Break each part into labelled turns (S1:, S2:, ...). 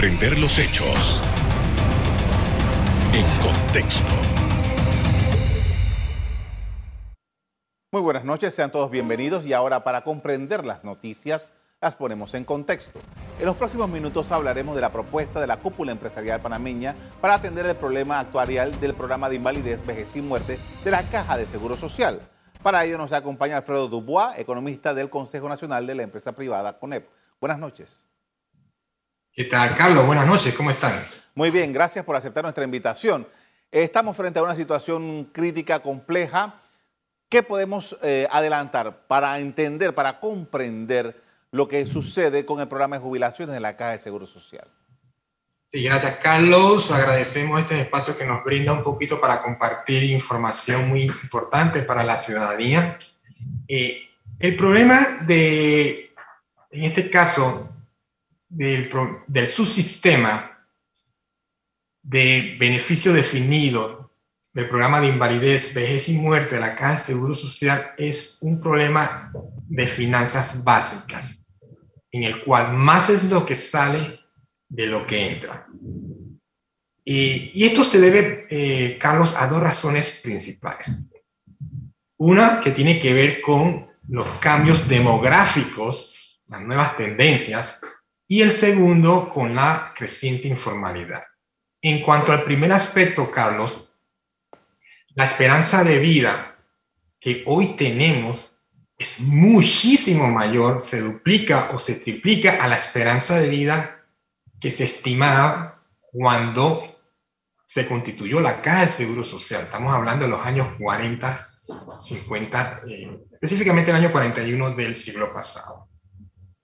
S1: Comprender los hechos en contexto.
S2: Muy buenas noches, sean todos bienvenidos y ahora para comprender las noticias las ponemos en contexto. En los próximos minutos hablaremos de la propuesta de la cúpula empresarial panameña para atender el problema actuarial del programa de invalidez, vejez y muerte de la Caja de Seguro Social. Para ello nos acompaña Alfredo Dubois, economista del Consejo Nacional de la Empresa Privada CONEP. Buenas noches.
S3: ¿Qué tal, Carlos? Buenas noches, ¿cómo están?
S2: Muy bien, gracias por aceptar nuestra invitación. Estamos frente a una situación crítica, compleja. ¿Qué podemos eh, adelantar para entender, para comprender lo que sucede con el programa de jubilaciones de la Caja de Seguro Social?
S3: Sí, gracias Carlos. Agradecemos este espacio que nos brinda un poquito para compartir información muy importante para la ciudadanía. Eh, el problema de, en este caso, del, del subsistema de beneficio definido del programa de invalidez, vejez y muerte de la Caja de Seguro Social es un problema de finanzas básicas, en el cual más es lo que sale de lo que entra. Y, esto se debe, eh, Carlos, a dos razones principales. Una que tiene que ver con los cambios demográficos, las nuevas tendencias, y el segundo con la creciente informalidad. En cuanto al primer aspecto, Carlos, la esperanza de vida que hoy tenemos es muchísimo mayor, se duplica o se triplica a la esperanza de vida que se estimaba cuando se constituyó la Caja del Seguro Social. Estamos hablando de los años 40, 50, eh, específicamente el año 41 del siglo pasado.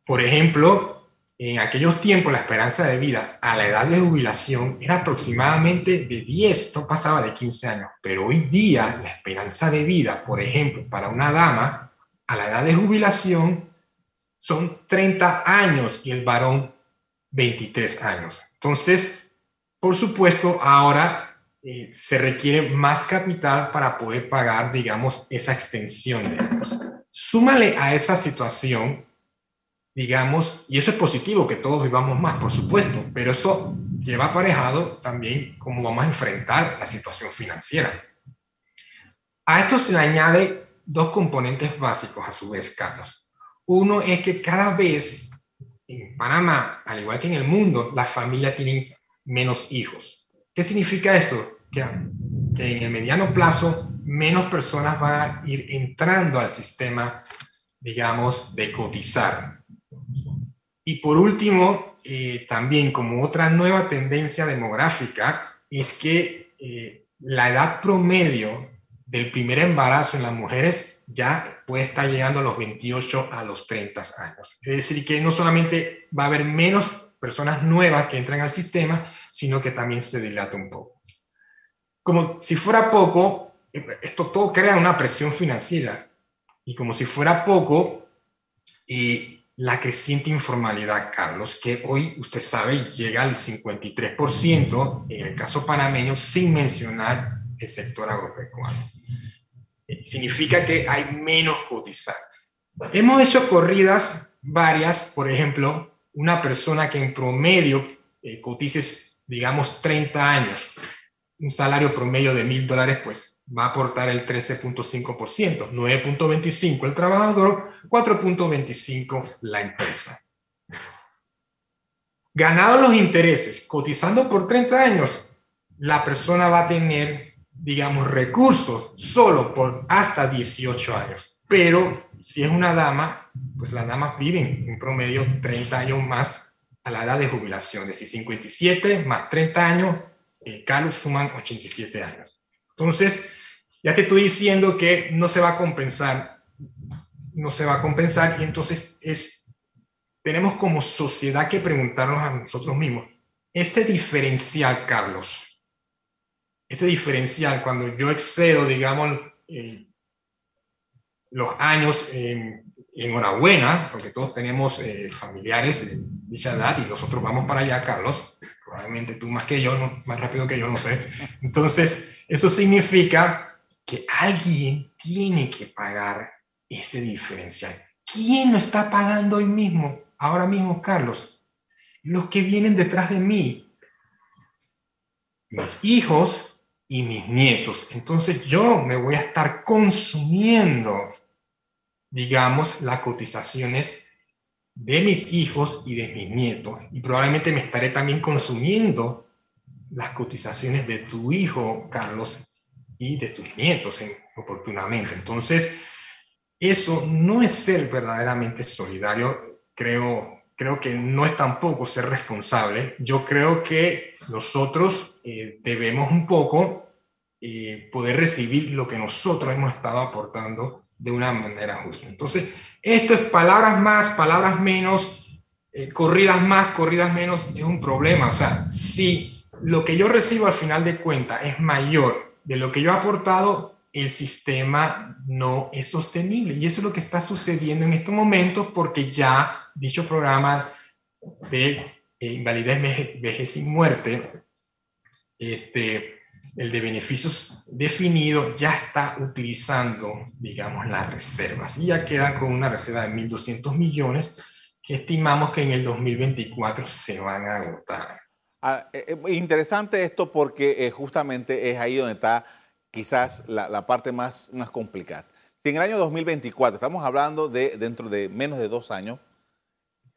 S3: Por ejemplo, en aquellos tiempos la esperanza de vida a la edad de jubilación era aproximadamente de 10, no pasaba de 15 años, pero hoy día la esperanza de vida, por ejemplo, para una dama a la edad de jubilación son 30 años y el varón 23 años. Entonces, por supuesto, ahora eh, se requiere más capital para poder pagar, digamos, esa extensión de años. Súmale a esa situación, digamos, y eso es positivo, que todos vivamos más, por supuesto, pero eso lleva aparejado también cómo vamos a enfrentar la situación financiera. A esto se le añade dos componentes básicos, a su vez, Carlos. Uno es que cada vez en Panamá, al igual que en el mundo, las familias tienen menos hijos. ¿Qué significa esto? Que, en el mediano plazo menos personas van a ir entrando al sistema, digamos, de cotizar. Y por último, eh, también como otra nueva tendencia demográfica, es que eh, la edad promedio del primer embarazo en las mujeres ya puede estar llegando a los 28 a los 30 años. Es decir, que no solamente va a haber menos personas nuevas que entran al sistema, sino que también se dilata un poco. Como si fuera poco, esto todo crea una presión financiera. Y como si fuera poco, y la creciente informalidad, Carlos, que hoy usted sabe llega al 53% en el caso panameño, sin mencionar el sector agropecuario significa que hay menos cotizantes. Hemos hecho corridas varias, por ejemplo, una persona que en promedio eh, cotice, digamos, 30 años, un salario promedio de mil dólares, pues va a aportar el 13.5%, 9.25 el trabajador, 4.25 la empresa. Ganados los intereses, cotizando por 30 años, la persona va a tener digamos, recursos solo por hasta 18 años. Pero si es una dama, pues las damas viven en promedio 30 años más a la edad de jubilación, es decir, 57 más 30 años, eh, Carlos suman 87 años. Entonces, ya te estoy diciendo que no se va a compensar, no se va a compensar y entonces es, tenemos como sociedad que preguntarnos a nosotros mismos, este diferencial, Carlos, ese diferencial, cuando yo excedo, digamos, eh, los años en enhorabuena, porque todos tenemos eh, familiares de dicha edad y nosotros vamos para allá, Carlos, probablemente tú más que yo, más rápido que yo, no sé. Entonces, eso significa que alguien tiene que pagar ese diferencial. ¿Quién lo está pagando hoy mismo, ahora mismo, Carlos? los que vienen detrás de mí, mis hijos y mis nietos. Entonces yo me voy a estar consumiendo, digamos, las cotizaciones de mis hijos y de mis nietos. Y probablemente me estaré también consumiendo las cotizaciones de tu hijo, Carlos, y de tus nietos oportunamente. Entonces, eso no es ser verdaderamente solidario, creo, creo que no es tampoco ser responsable. Yo creo que nosotros eh, debemos un poco eh, poder recibir lo que nosotros hemos estado aportando de una manera justa. Entonces, esto es palabras más, palabras menos, eh, corridas más, corridas menos, es un problema. O sea, si lo que yo recibo al final de cuentas es mayor de lo que yo he aportado, el sistema no es sostenible. Y eso es lo que está sucediendo en estos momentos porque ya dicho programa de eh, invalidez, vejez y muerte, este, el de beneficios definido, ya está utilizando, digamos, las reservas. Y ya quedan con una reserva de 1.200 millones que estimamos que en el 2024 se van a agotar.
S2: Ah, eh, eh, interesante esto porque justamente es ahí donde está quizás la, parte más, más complicada. Si en el año 2024, estamos hablando de dentro de menos de dos años,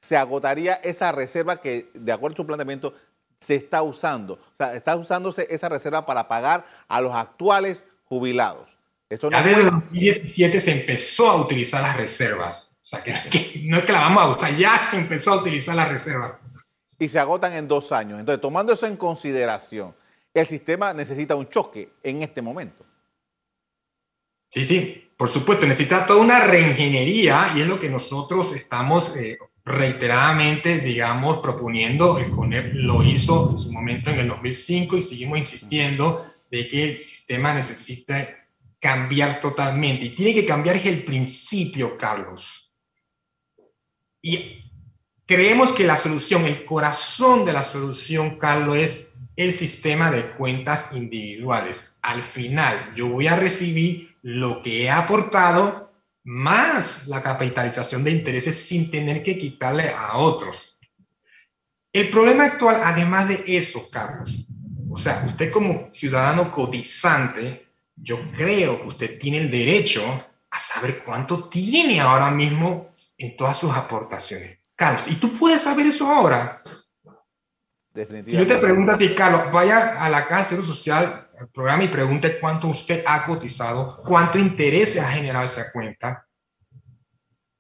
S2: se agotaría esa reserva que, de acuerdo a su planteamiento, se está usando. O sea, está usándose esa reserva para pagar a los actuales jubilados.
S3: Esto no ya desde 2017 se empezó a utilizar las reservas. O sea, que, no es que la vamos a usar, ya se empezó a utilizar las reservas.
S2: Y se agotan en dos años. Entonces, tomando eso en consideración, el sistema necesita un choque en este momento.
S3: Sí, sí, por supuesto, necesita toda una reingeniería y es lo que nosotros estamos eh, reiteradamente, digamos, proponiendo. El CONEP lo hizo en su momento en el 2005 y seguimos insistiendo de que el sistema necesita cambiar totalmente y tiene que cambiar el principio, Carlos. Y creemos que la solución, el corazón de la solución, Carlos, es el sistema de cuentas individuales. Al final, yo voy a recibir lo que he aportado más la capitalización de intereses sin tener que quitarle a otros. El problema actual, además de eso, Carlos, o sea, usted como ciudadano cotizante, yo creo que usted tiene el derecho a saber cuánto tiene ahora mismo en todas sus aportaciones. Carlos, ¿y tú puedes saber eso ahora? Si yo te pregunto a ti, Carlos, vaya a la Caja Social, al programa y pregunte cuánto usted ha cotizado, cuánto interés ha generado esa cuenta.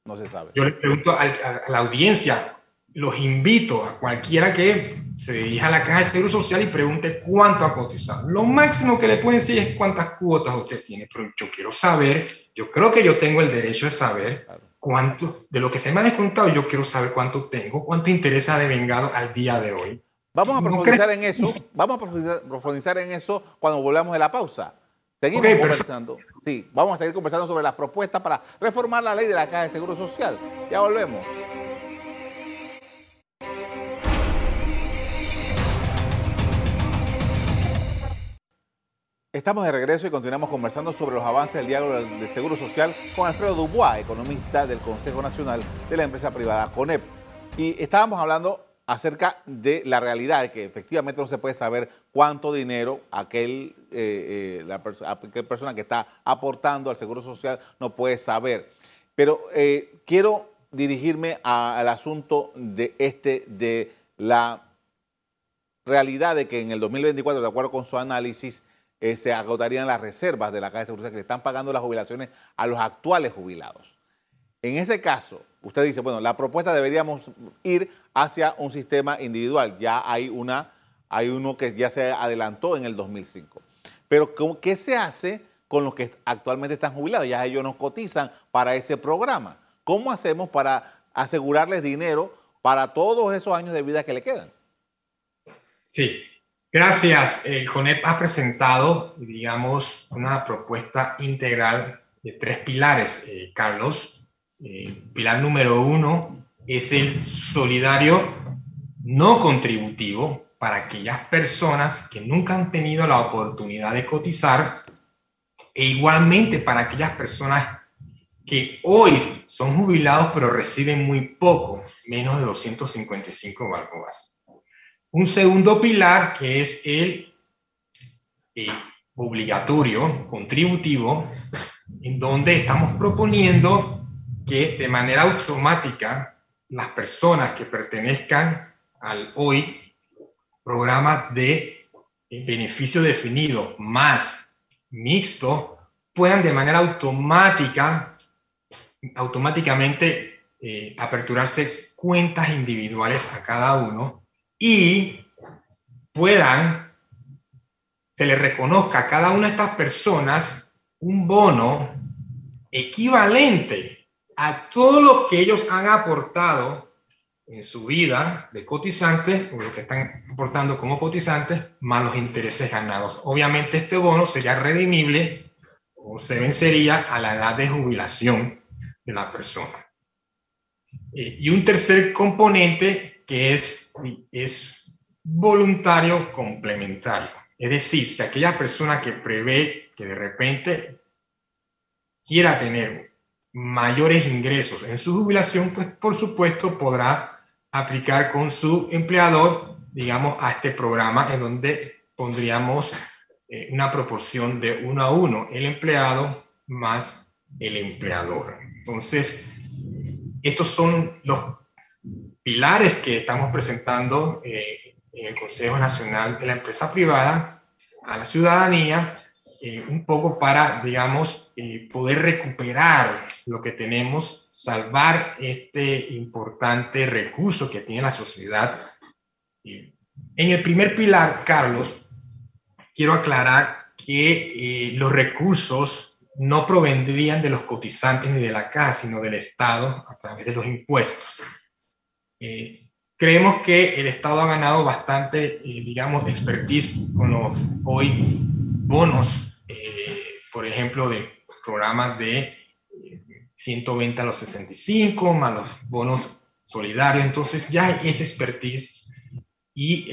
S2: No se sabe.
S3: Yo le pregunto a, la audiencia, los invito a cualquiera que se dirija a la Caja de Seguro Social y pregunte cuánto ha cotizado. Lo máximo que le pueden decir es cuántas cuotas usted tiene, pero yo quiero saber, yo creo que yo tengo el derecho de saber cuánto, de lo que se me ha descontado, yo quiero saber cuánto tengo, cuánto interés ha devengado al día de hoy.
S2: Vamos a profundizar en eso. Vamos a profundizar, en eso cuando volvamos de la pausa. Seguimos conversando. Sí, vamos a seguir conversando sobre las propuestas para reformar la ley de la Caja de Seguro Social. Ya volvemos. Estamos de regreso y continuamos conversando sobre los avances del diálogo de Seguro Social con Alfredo Dubois, economista del Consejo Nacional de la Empresa Privada CONEP. Y estábamos hablando acerca de la realidad de que efectivamente no se puede saber cuánto dinero aquel, eh, eh, la persona que está aportando al Seguro Social no puede saber. Pero eh, quiero dirigirme al asunto de este, de la realidad de que en el 2024, de acuerdo con su análisis, se agotarían las reservas de la Caja de Seguridad que le están pagando las jubilaciones a los actuales jubilados. En este caso, usted dice, bueno, la propuesta deberíamos ir hacia un sistema individual. Ya hay, una, hay uno que ya se adelantó en el 2005. Pero ¿qué se hace con los que actualmente están jubilados? Ya ellos no cotizan para ese programa. ¿Cómo hacemos para asegurarles dinero para todos esos años de vida que le quedan?
S3: Sí, gracias. El CONEP ha presentado, digamos, una propuesta integral de tres pilares, eh, Carlos eh, pilar número uno es el solidario no contributivo para aquellas personas que nunca han tenido la oportunidad de cotizar e igualmente para aquellas personas que hoy son jubilados pero reciben muy poco, menos de 255 balboas. Un segundo pilar que es el eh, obligatorio, contributivo, en donde estamos proponiendo que de manera automática las personas que pertenezcan al hoy programa de beneficio definido más mixto puedan de manera automática automáticamente eh, aperturarse cuentas individuales a cada uno y puedan, se le reconozca a cada una de estas personas un bono equivalente a todo lo que ellos han aportado en su vida de cotizantes, o lo que están aportando como cotizantes, más los intereses ganados. Obviamente este bono sería redimible o se vencería a la edad de jubilación de la persona. Eh, y un tercer componente que es, es voluntario complementario. Es decir, si aquella persona que prevé que de repente quiera tener mayores ingresos en su jubilación, pues por supuesto podrá aplicar con su empleador, digamos, a este programa en donde pondríamos eh, una proporción de uno a uno, el empleado más el empleador. Entonces, estos son los pilares que estamos presentando eh, en el Consejo Nacional de la Empresa Privada a la ciudadanía, eh, un poco para, digamos, eh, poder recuperar lo que tenemos, salvar este importante recurso que tiene la sociedad. En el primer pilar, Carlos, quiero aclarar que los recursos no provendrían de los cotizantes ni de la caja, sino del Estado a través de los impuestos. Eh, creemos que el Estado ha ganado bastante, eh, digamos, expertise con los hoy bonos, eh, por ejemplo, de programas de 120 a los 65, más los bonos solidarios. Entonces ya ese expertise y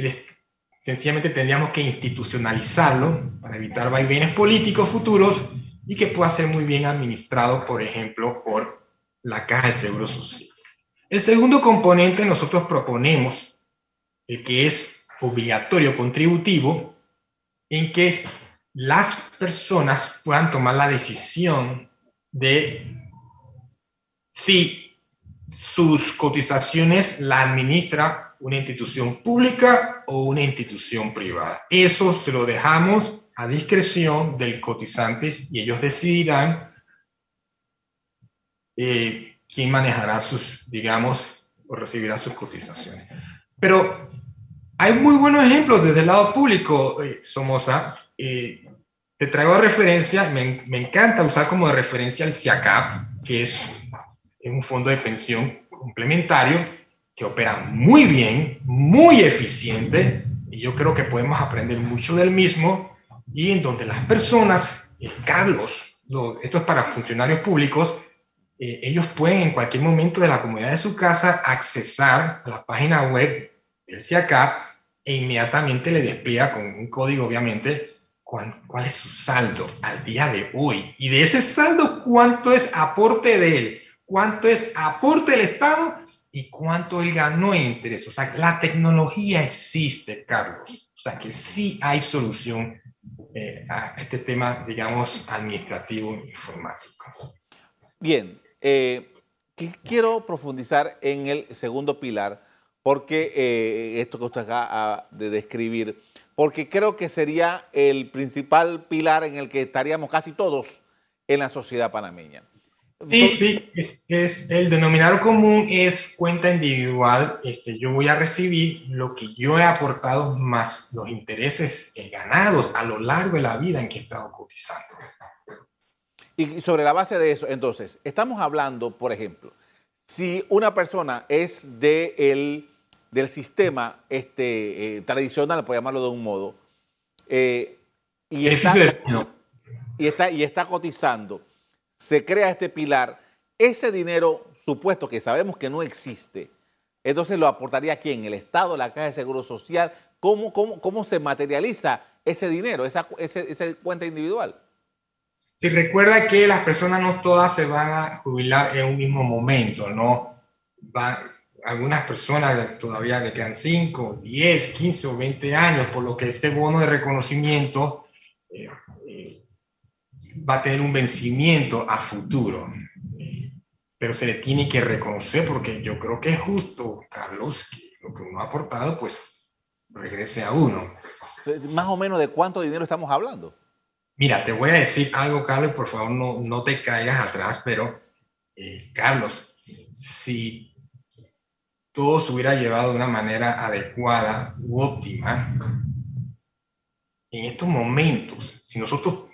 S3: sencillamente tendríamos que institucionalizarlo para evitar vaivenes políticos futuros y que pueda ser muy bien administrado, por ejemplo, por la Caja de Seguro Social. El segundo componente nosotros proponemos, el que es obligatorio contributivo, en que las personas puedan tomar la decisión de si sus cotizaciones la administra una institución pública o una institución privada. Eso se lo dejamos a discreción del cotizante y ellos decidirán eh, quién manejará sus, digamos, o recibirá sus cotizaciones. Pero hay muy buenos ejemplos desde el lado público, eh, Somoza. Eh, te traigo referencia, me, me, encanta usar como de referencia el CIACAP, que es, es un fondo de pensión complementario que opera muy bien, muy eficiente, y yo creo que podemos aprender mucho del mismo y en donde las personas, Carlos, esto es para funcionarios públicos, eh, ellos pueden en cualquier momento de la comunidad de su casa accesar a la página web del CIACAP e inmediatamente le despliega con un código, obviamente, cuál, es su saldo al día de hoy. Y de ese saldo, cuánto es aporte de él, cuánto es aporte del Estado y cuánto él ganó en interés. O sea, la tecnología existe, Carlos. O sea, que sí hay solución eh, a este tema, digamos, administrativo informático.
S2: Bien, eh, quiero profundizar en el segundo pilar, porque eh, esto que usted acaba de describir, porque creo que sería el principal pilar en el que estaríamos casi todos en la sociedad panameña.
S3: Sí, sí, es, el denominador común es cuenta individual. Este, yo voy a recibir lo que yo he aportado más los intereses ganados a lo largo de la vida en que he estado cotizando.
S2: Y sobre la base de eso, entonces, estamos hablando, por ejemplo, si una persona es de el, del sistema este, eh, tradicional, por llamarlo de un modo, eh, y, está, y, está, y está cotizando se crea este pilar, ese dinero supuesto que sabemos que no existe, entonces lo aportaría quién? El Estado, la Caja de Seguro Social. ¿Cómo, cómo, cómo se materializa ese dinero, esa, cuenta individual?
S3: Si recuerda que las personas no todas se van a jubilar en un mismo momento, ¿no? algunas personas todavía le quedan 5, 10, 15 o 20 años, por lo que este bono de reconocimiento eh, eh, va a tener un vencimiento a futuro. pero se le tiene que reconocer porque yo creo que es justo, Carlos, que lo que uno ha aportado, pues regrese a uno.
S2: Más o menos de cuánto dinero estamos hablando.
S3: Mira, te voy a decir algo, Carlos, por favor no, no te caigas atrás, pero eh, Carlos, si todo se hubiera llevado de una manera adecuada u óptima, en estos momentos, si nosotros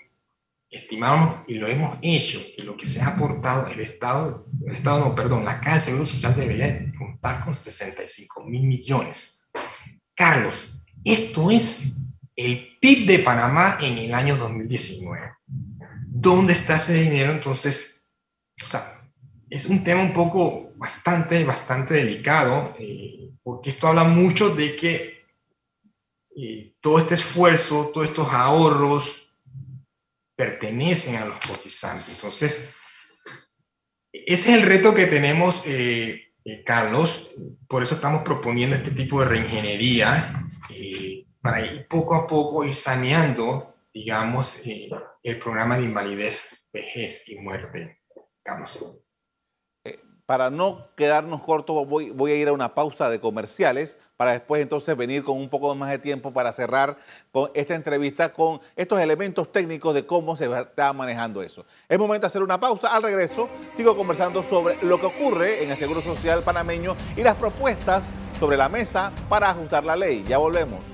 S3: estimamos y lo hemos hecho, que lo que se ha aportado, el Estado, el Estado no, perdón, la Caja de Seguro Social debería contar con 65 mil millones. Carlos, esto es el PIB de Panamá en el año 2019. ¿Dónde está ese dinero? Entonces, o sea, es un tema un poco bastante, bastante delicado, eh, porque esto habla mucho de que eh, todo este esfuerzo, todos estos ahorros pertenecen a los cotizantes. Entonces, ese es el reto que tenemos, eh, Carlos. Por eso estamos proponiendo este tipo de reingeniería para ir poco a poco ir saneando, digamos, el programa de invalidez, vejez y muerte. Carlos
S2: para no quedarnos cortos, voy, voy, a ir a una pausa de comerciales para después entonces venir con un poco más de tiempo para cerrar con esta entrevista con estos elementos técnicos de cómo se está manejando eso. Es momento de hacer una pausa. Al regreso sigo conversando sobre lo que ocurre en el Seguro Social panameño y las propuestas sobre la mesa para ajustar la ley. Ya volvemos.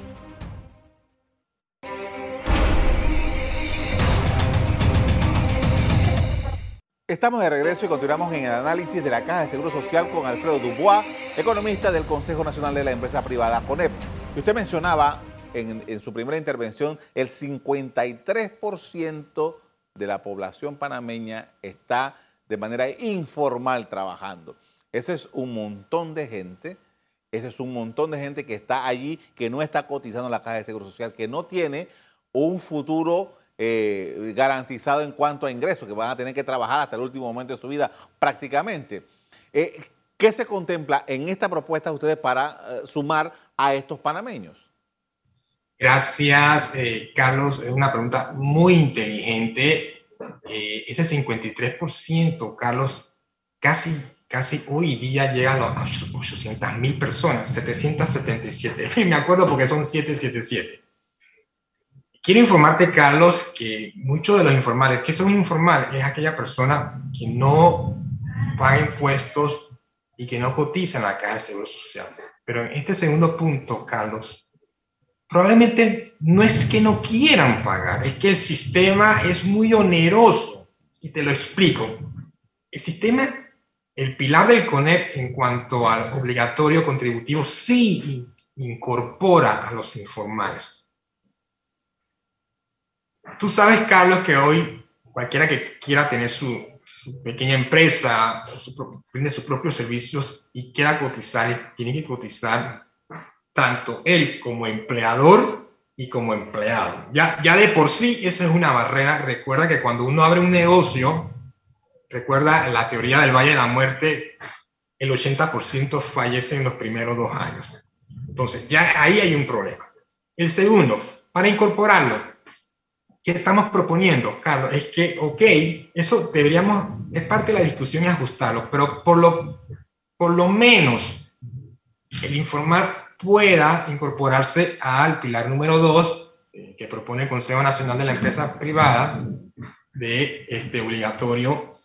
S2: Estamos de regreso y continuamos en el análisis de la Caja de Seguro Social con Alfredo Dubois, economista del Consejo Nacional de la Empresa Privada, CONEP. Y usted mencionaba en, su primera intervención el 53% de la población panameña está de manera informal trabajando. Ese es un montón de gente, ese es un montón de gente que está allí, que no está cotizando en la Caja de Seguro Social, que no tiene un futuro eh, garantizado en cuanto a ingresos, que van a tener que trabajar hasta el último momento de su vida prácticamente. Eh, ¿Qué se contempla en esta propuesta de ustedes para eh, sumar a estos panameños?
S3: Gracias, Carlos. Es una pregunta muy inteligente. ese 53%, Carlos, casi, casi hoy día llega a 800 mil personas, 777. Me acuerdo porque son 777. Quiero informarte, Carlos, que muchos de los informales, ¿qué son informales? Es aquella persona que no paga impuestos y que no cotiza en la caja de seguro social. Pero en este segundo punto, Carlos, probablemente no es que no quieran pagar, es que el sistema es muy oneroso. Y te lo explico. El sistema, el pilar del CONEP en cuanto al obligatorio contributivo, sí incorpora a los informales Tú sabes, Carlos, que hoy cualquiera que quiera tener su, pequeña empresa, su, prende sus propios servicios y quiera cotizar, tiene que cotizar tanto él como empleador y como empleado. Ya, ya de por sí esa es una barrera. Recuerda que cuando uno abre un negocio, recuerda la teoría del Valle de la Muerte, el 80% fallece en los primeros dos años. Entonces, ya ahí hay un problema. El segundo, para incorporarlo, ¿Qué estamos proponiendo, Carlos? Es que, ok, eso deberíamos, es parte de la discusión y ajustarlo, pero por lo, por lo menos el informar pueda incorporarse al pilar número dos eh, que propone el Consejo Nacional de la Empresa Privada de este obligatorio,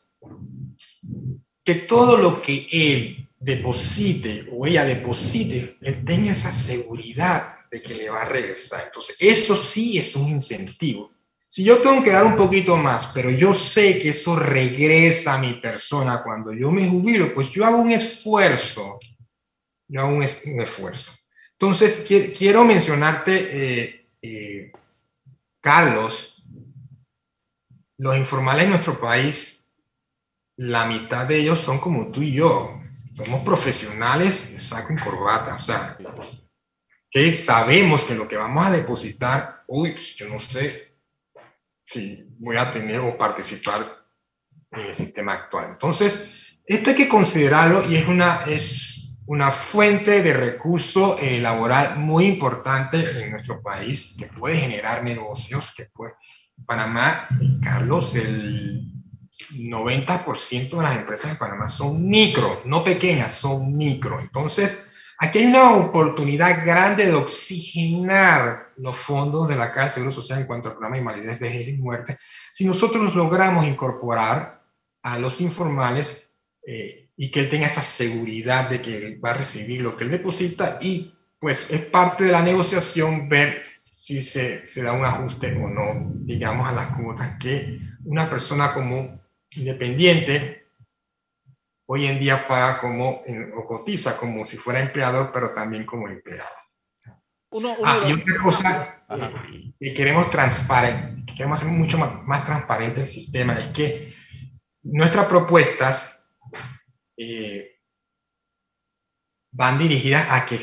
S3: que todo lo que él deposite o ella deposite, él tenga esa seguridad de que le va a regresar. Entonces, eso sí es un incentivo. Si yo tengo que dar un poquito más, pero yo sé que eso regresa a mi persona cuando yo me jubilo, pues yo hago un esfuerzo. Yo hago un, esfuerzo. Entonces, quiero mencionarte, eh, eh, Carlos, los informales en nuestro país, la mitad de ellos son como tú y yo. Somos profesionales saco corbata. O sea, que sabemos que lo que vamos a depositar, uy, pues yo no sé, si voy a tener o participar en el sistema actual. Entonces, esto hay que considerarlo y es una, es, una fuente de recurso eh, laboral muy importante en nuestro país, que puede generar negocios, que puede... Panamá, Carlos, el 90% de las empresas en Panamá son micro, no pequeñas, son micro. Entonces, aquí hay una oportunidad grande de oxigenar los fondos de la Caja de Seguro Social en cuanto al programa de invalidez, vejez y muerte. Si nosotros logramos incorporar a los informales, eh, y que él tenga esa seguridad de que va a recibir lo que él deposita y pues es parte de la negociación ver si se, se da un ajuste o no, digamos, a las cuotas que una persona como independiente hoy en día paga como o cotiza como si fuera empleador, pero también como empleado. Uno, ah, y otra cosa eh, que queremos transparente, que queremos hacer mucho más, más transparente el sistema es que nuestras propuestas eh, van dirigidas a que,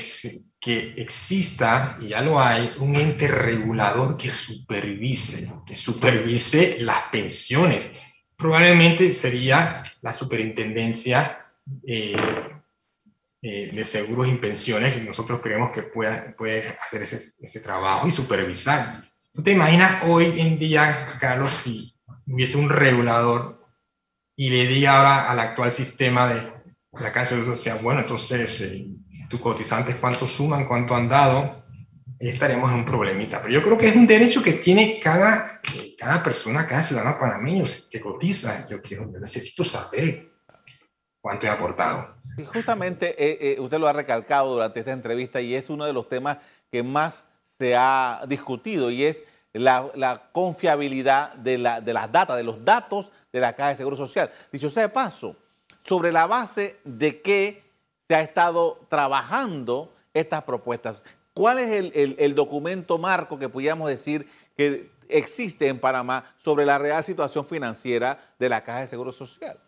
S3: que exista, y ya lo hay, un ente regulador que supervise, que supervise las pensiones. Probablemente sería la superintendencia eh, eh, de seguros y pensiones, que nosotros creemos que puede, puede hacer ese, ese trabajo y supervisar. ¿Tú te imaginas hoy en día, Carlos, si hubiese un regulador y le diga ahora al actual sistema de la cárcel social, bueno, entonces eh, tus cotizantes cuánto suman, cuánto han dado, estaremos en un problemita. Pero yo creo que es un derecho que tiene cada, cada persona, cada ciudadano panameño que cotiza. Yo, quiero, necesito saber cuánto he aportado.
S2: Justamente eh, eh, usted lo ha recalcado durante esta entrevista y es uno de los temas que más se ha discutido y es la, confiabilidad de, de las datas, de los datos de la Caja de Seguro Social. Dicho sea de paso, sobre la base de que se ha estado trabajando estas propuestas. ¿Cuál es el, documento marco que pudiéramos decir que existe en Panamá sobre la real situación financiera de la Caja de Seguro Social?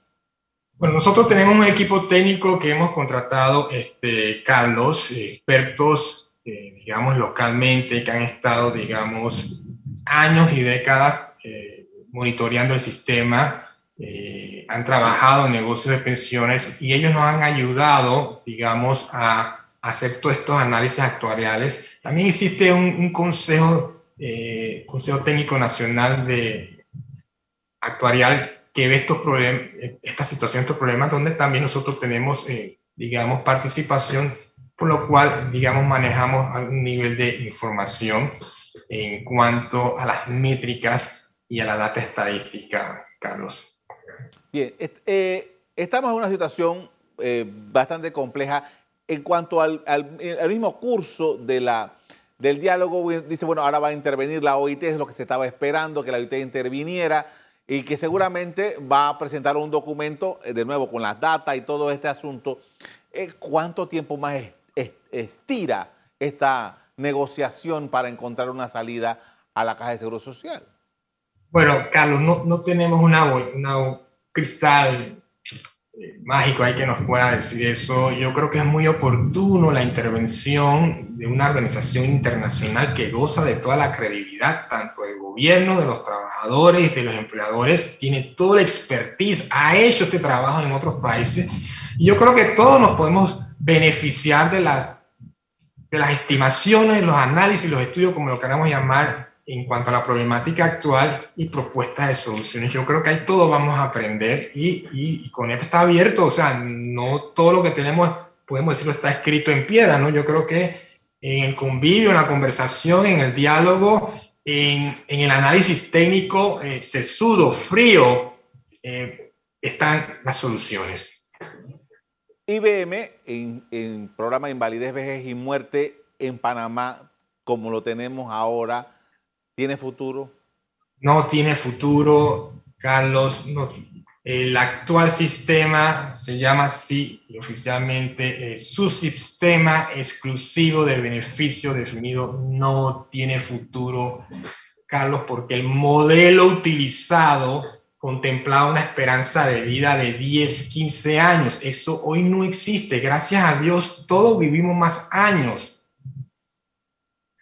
S3: Bueno, nosotros tenemos un equipo técnico que hemos contratado, este, Carlos, expertos, eh, digamos, localmente, que han estado, digamos, años y décadas eh, monitoreando el sistema, eh, han trabajado en negocios de pensiones y ellos nos han ayudado, digamos, a hacer todos estos análisis actuariales. También existe un, consejo, eh, consejo técnico nacional de actuarial que ve estos problemas, esta situación, estos problemas, donde también nosotros tenemos, eh, digamos, participación, por lo cual, digamos, manejamos algún nivel de información en cuanto a las métricas y a la data estadística, Carlos.
S2: Bien, eh, estamos en una situación eh, bastante compleja en cuanto al, mismo curso de la, del diálogo. Dice, bueno, ahora va a intervenir la OIT, es lo que se estaba esperando, que la OIT interviniera y que seguramente va a presentar un documento, eh, de nuevo, con las datas y todo este asunto. ¿Cuánto tiempo más estira esta negociación para encontrar una salida a la Caja de Seguro Social?
S3: Bueno, Carlos, no, no tenemos una, una cristal eh, mágico ahí que nos pueda decir eso. Yo creo que es muy oportuno la intervención de una organización internacional que goza de toda la credibilidad, tanto del gobierno, de los trabajadores, de los empleadores, tiene toda la expertise, ha hecho este trabajo en otros países. Y yo creo que todos nos podemos beneficiar de las, de las estimaciones, los análisis, los estudios, como lo queramos llamar, en cuanto a la problemática actual y propuestas de soluciones. Yo creo que ahí todo vamos a aprender y, y, con esto está abierto, o sea, no todo lo que tenemos, podemos decirlo, está escrito en piedra, ¿no? Yo creo que en el convivio, en la conversación, en el diálogo, en, en el análisis técnico eh, sesudo, frío, eh, están las soluciones.
S2: IBM, en, en programa de invalidez, vejez y muerte en Panamá, como lo tenemos ahora, ¿Tiene futuro?
S3: No tiene futuro, Carlos. El actual sistema se llama así oficialmente su sistema exclusivo de beneficio definido no tiene futuro, Carlos, porque el modelo utilizado contemplaba una esperanza de vida de 10, 15 años. Eso hoy no existe. Gracias a Dios, todos vivimos más años.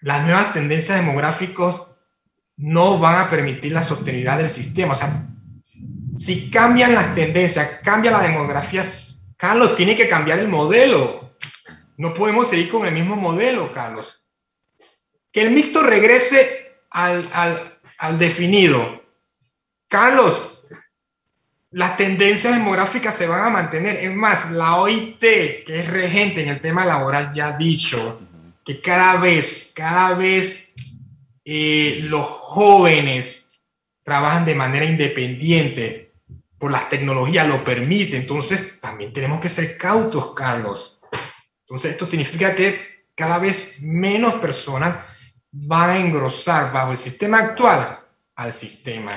S3: Las nuevas tendencias demográficas no van a permitir la sostenibilidad del sistema. O sea, si cambian las tendencias, cambia la demografía, Carlos, tiene que cambiar el modelo. No podemos seguir con el mismo modelo, Carlos. Que el mixto regrese al, al definido. Carlos, las tendencias demográficas se van a mantener. Es más, la OIT, que es regente en el tema laboral, ya ha dicho que cada vez, cada vez eh, los jóvenes trabajan de manera independiente, por las tecnologías lo permite, entonces también tenemos que ser cautos, Carlos. Entonces esto significa que cada vez menos personas van a engrosar bajo el sistema actual al sistema.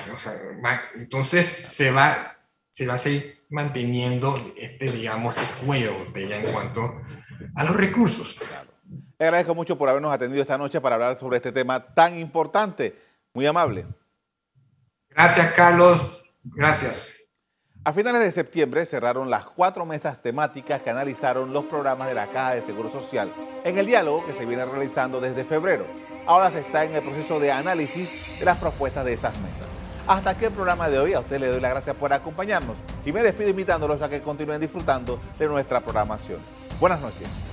S3: entonces se va, se va a seguir manteniendo este, digamos, este cuello de en cuanto a los recursos.
S2: Le agradezco mucho por habernos atendido esta noche para hablar sobre este tema tan importante. Muy amable.
S3: Gracias, Carlos. Gracias.
S2: A finales de septiembre cerraron las cuatro mesas temáticas que analizaron los programas de la Caja de Seguro Social en el diálogo que se viene realizando desde febrero. Ahora se está en el proceso de análisis de las propuestas de esas mesas. Hasta aquí el programa de hoy. A usted le doy las gracias por acompañarnos y me despido invitándolos a que continúen disfrutando de nuestra programación. Buenas noches.